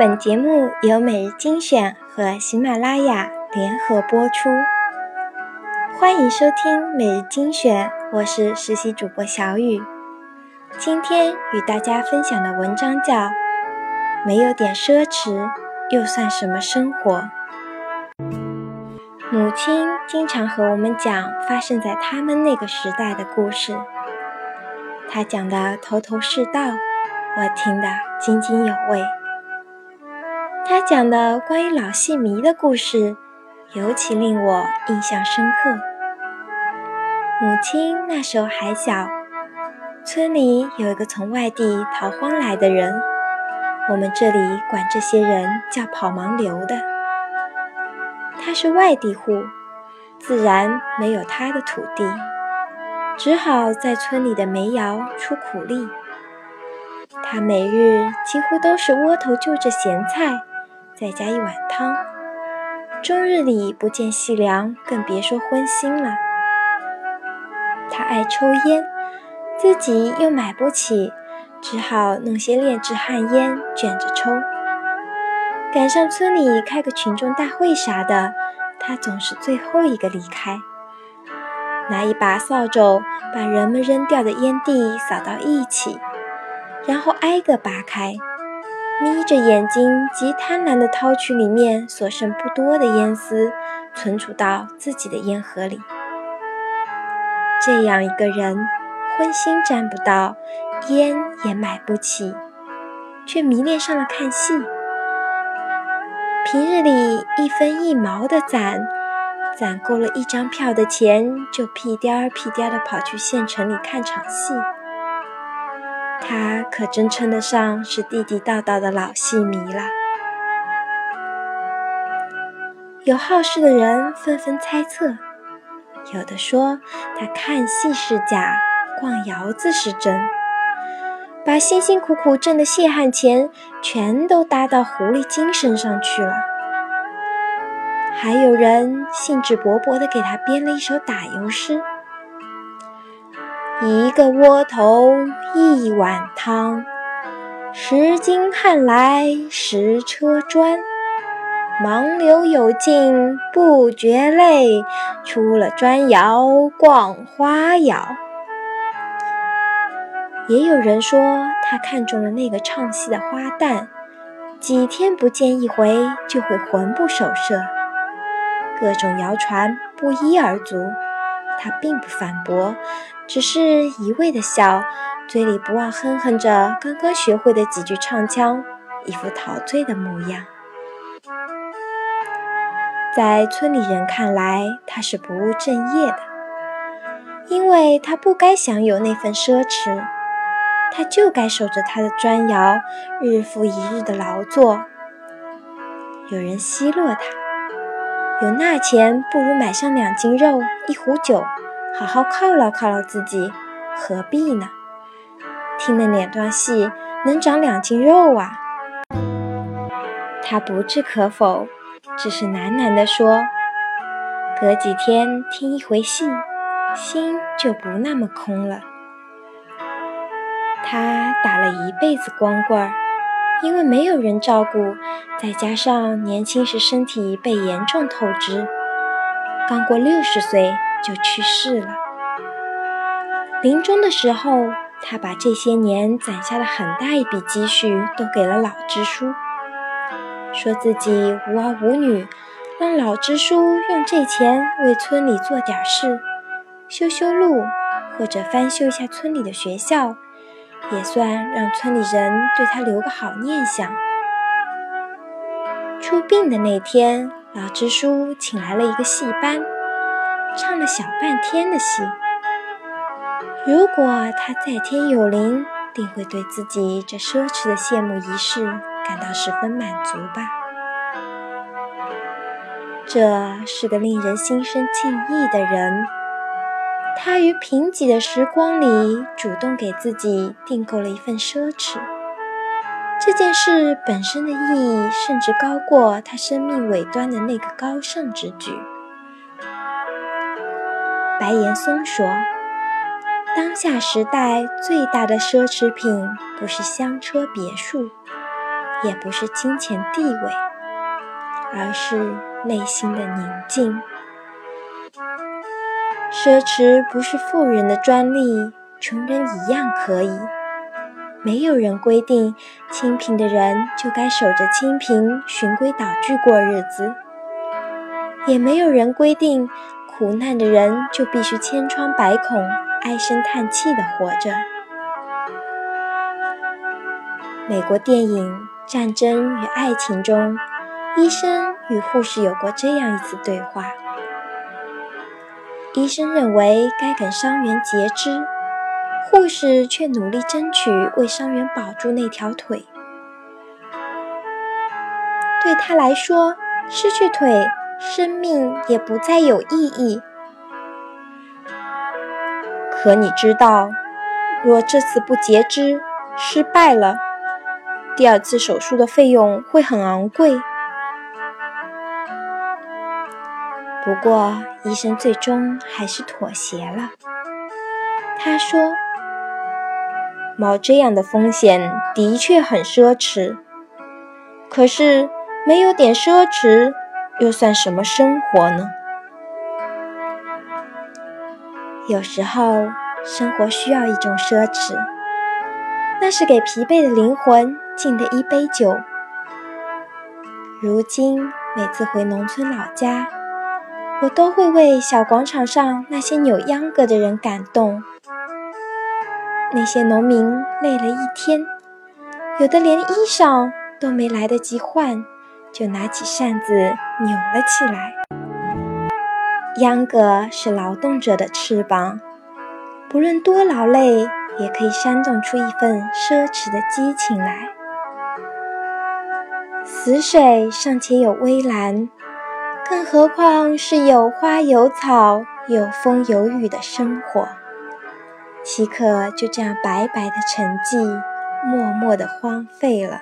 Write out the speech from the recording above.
本节目由每日精选和喜马拉雅联合播出，欢迎收听每日精选，我是实习主播小雨。今天与大家分享的文章叫《没有点奢侈又算什么生活》。母亲经常和我们讲发生在他们那个时代的故事，她讲的头头是道，我听得津津有味。他讲的关于老戏迷的故事，尤其令我印象深刻。母亲那时候还小，村里有一个从外地逃荒来的人，我们这里管这些人叫跑盲流的。他是外地户，自然没有他的土地，只好在村里的煤窑出苦力。他每日几乎都是窝头就着咸菜。再加一碗汤，终日里不见细粮，更别说荤腥了。他爱抽烟，自己又买不起，只好弄些炼制旱烟卷着抽。赶上村里开个群众大会啥的，他总是最后一个离开，拿一把扫帚把人们扔掉的烟蒂扫到一起，然后挨个拔开。眯着眼睛，极贪婪地掏取里面所剩不多的烟丝，存储到自己的烟盒里。这样一个人，荤腥沾不到，烟也买不起，却迷恋上了看戏。平日里一分一毛的攒，攒够了一张票的钱，就屁颠儿屁颠儿地跑去县城里看场戏。他可真称得上是地地道道的老戏迷了。有好事的人纷纷猜测，有的说他看戏是假，逛窑子是真，把辛辛苦苦挣的血汗钱全都搭到狐狸精身上去了。还有人兴致勃勃地给他编了一首打油诗。一个窝头一碗汤，十斤旱来十车砖。盲流有劲不觉累，出了砖窑逛花窑。也有人说他看中了那个唱戏的花旦，几天不见一回就会魂不守舍。各种谣传不一而足，他并不反驳。只是一味的笑，嘴里不忘哼哼着刚刚学会的几句唱腔，一副陶醉的模样。在村里人看来，他是不务正业的，因为他不该享有那份奢侈，他就该守着他的砖窑，日复一日的劳作。有人奚落他，有那钱，不如买上两斤肉，一壶酒。好好犒劳犒劳自己，何必呢？听了两段戏，能长两斤肉啊！他不置可否，只是喃喃地说：“隔几天听一回戏，心就不那么空了。”他打了一辈子光棍儿，因为没有人照顾，再加上年轻时身体被严重透支，刚过六十岁。就去世了。临终的时候，他把这些年攒下的很大一笔积蓄都给了老支书，说自己无儿无女，让老支书用这钱为村里做点事，修修路或者翻修一下村里的学校，也算让村里人对他留个好念想。出殡的那天，老支书请来了一个戏班。唱了小半天的戏，如果他在天有灵，定会对自己这奢侈的谢幕仪式感到十分满足吧。这是个令人心生敬意的人，他于贫瘠的时光里主动给自己订购了一份奢侈。这件事本身的意义，甚至高过他生命尾端的那个高尚之举。白岩松说：“当下时代最大的奢侈品，不是香车别墅，也不是金钱地位，而是内心的宁静。奢侈不是富人的专利，穷人一样可以。没有人规定清贫的人就该守着清贫，循规蹈矩过日子；也没有人规定苦难的人就必须千疮百孔、唉声叹气的活着。美国电影《战争与爱情》中，医生与护士有过这样一次对话：医生认为该给伤员截肢，护士却努力争取为伤员保住那条腿。对他来说，失去腿，生命也不再有意义。可你知道，若这次不截肢，失败了。第二次手术的费用会很昂贵，不过医生最终还是妥协了。他说：“冒这样的风险的确很奢侈，可是没有点奢侈，又算什么生活呢？有时候，生活需要一种奢侈，那是给疲惫的灵魂。”敬的一杯酒。如今每次回农村老家，我都会为小广场上那些扭秧歌的人感动。那些农民累了一天，有的连衣裳都没来得及换，就拿起扇子扭了起来。秧歌是劳动者的翅膀，不论多劳累，也可以煽动出一份奢侈的激情来。死水尚且有微澜，更何况是有花有草、有风有雨的生活？岂可就这样白白的沉寂，默默的荒废了？